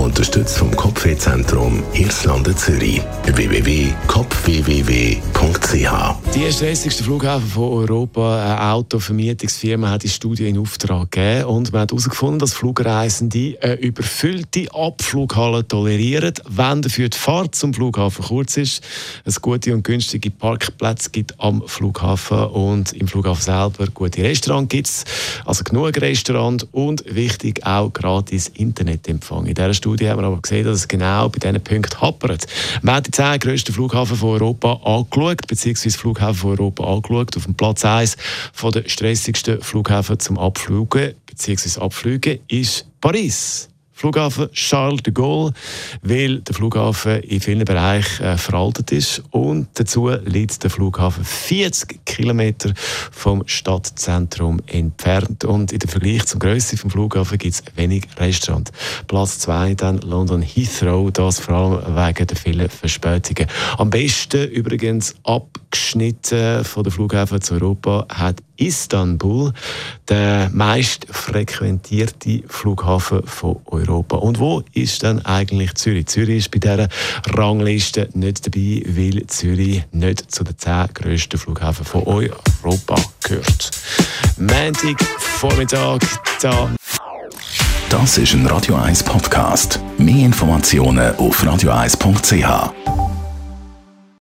Unterstützt vom Kopfwehzentrum Irlande Zürich. www.kopfwww.ch Die stressigste Flughafen von Europa, eine Autovermietungsfirma, hat die Studie in Auftrag gegeben und man hat herausgefunden, dass Flugreisende eine überfüllte Abflughalle tolerieren, wenn dafür die Fahrt zum Flughafen kurz ist, es gute und günstige Parkplätze gibt am Flughafen und im Flughafen selber gute Restaurants gibt es, also genug Restaurants und wichtig auch gratis Internetempfang. In dieser Studie haben wir aber gesehen, dass es genau bei diesen Punkten hapert. Man hat die zehn grössten Flughafen von Europa angeschaut, beziehungsweise Flughafen von Europa angeschaut. Auf dem Platz 1 von den stressigsten Flughäfen zum Abfliegen bzw. Abfliegen ist Paris. Flughafen Charles de Gaulle, weil der Flughafen in vielen Bereichen äh, veraltet ist und dazu liegt der Flughafen 40 Kilometer vom Stadtzentrum entfernt und in der Vergleich zum Größe vom Flughafen gibt es wenig Restaurants. Platz 2 dann London Heathrow, das vor allem wegen der vielen Verspätungen. Am besten übrigens abgeschnitten von der Flughafen zu Europa hat Istanbul, der meist frequentierte Flughafen von Europa. Und wo ist dann eigentlich Zürich? Zürich ist bei dieser Rangliste nicht dabei, weil Zürich nicht zu den zehn grössten Flughäfen von Europa gehört. Montag, Vormittag, da. Das ist ein Radio 1 Podcast. Mehr Informationen auf radio1.ch.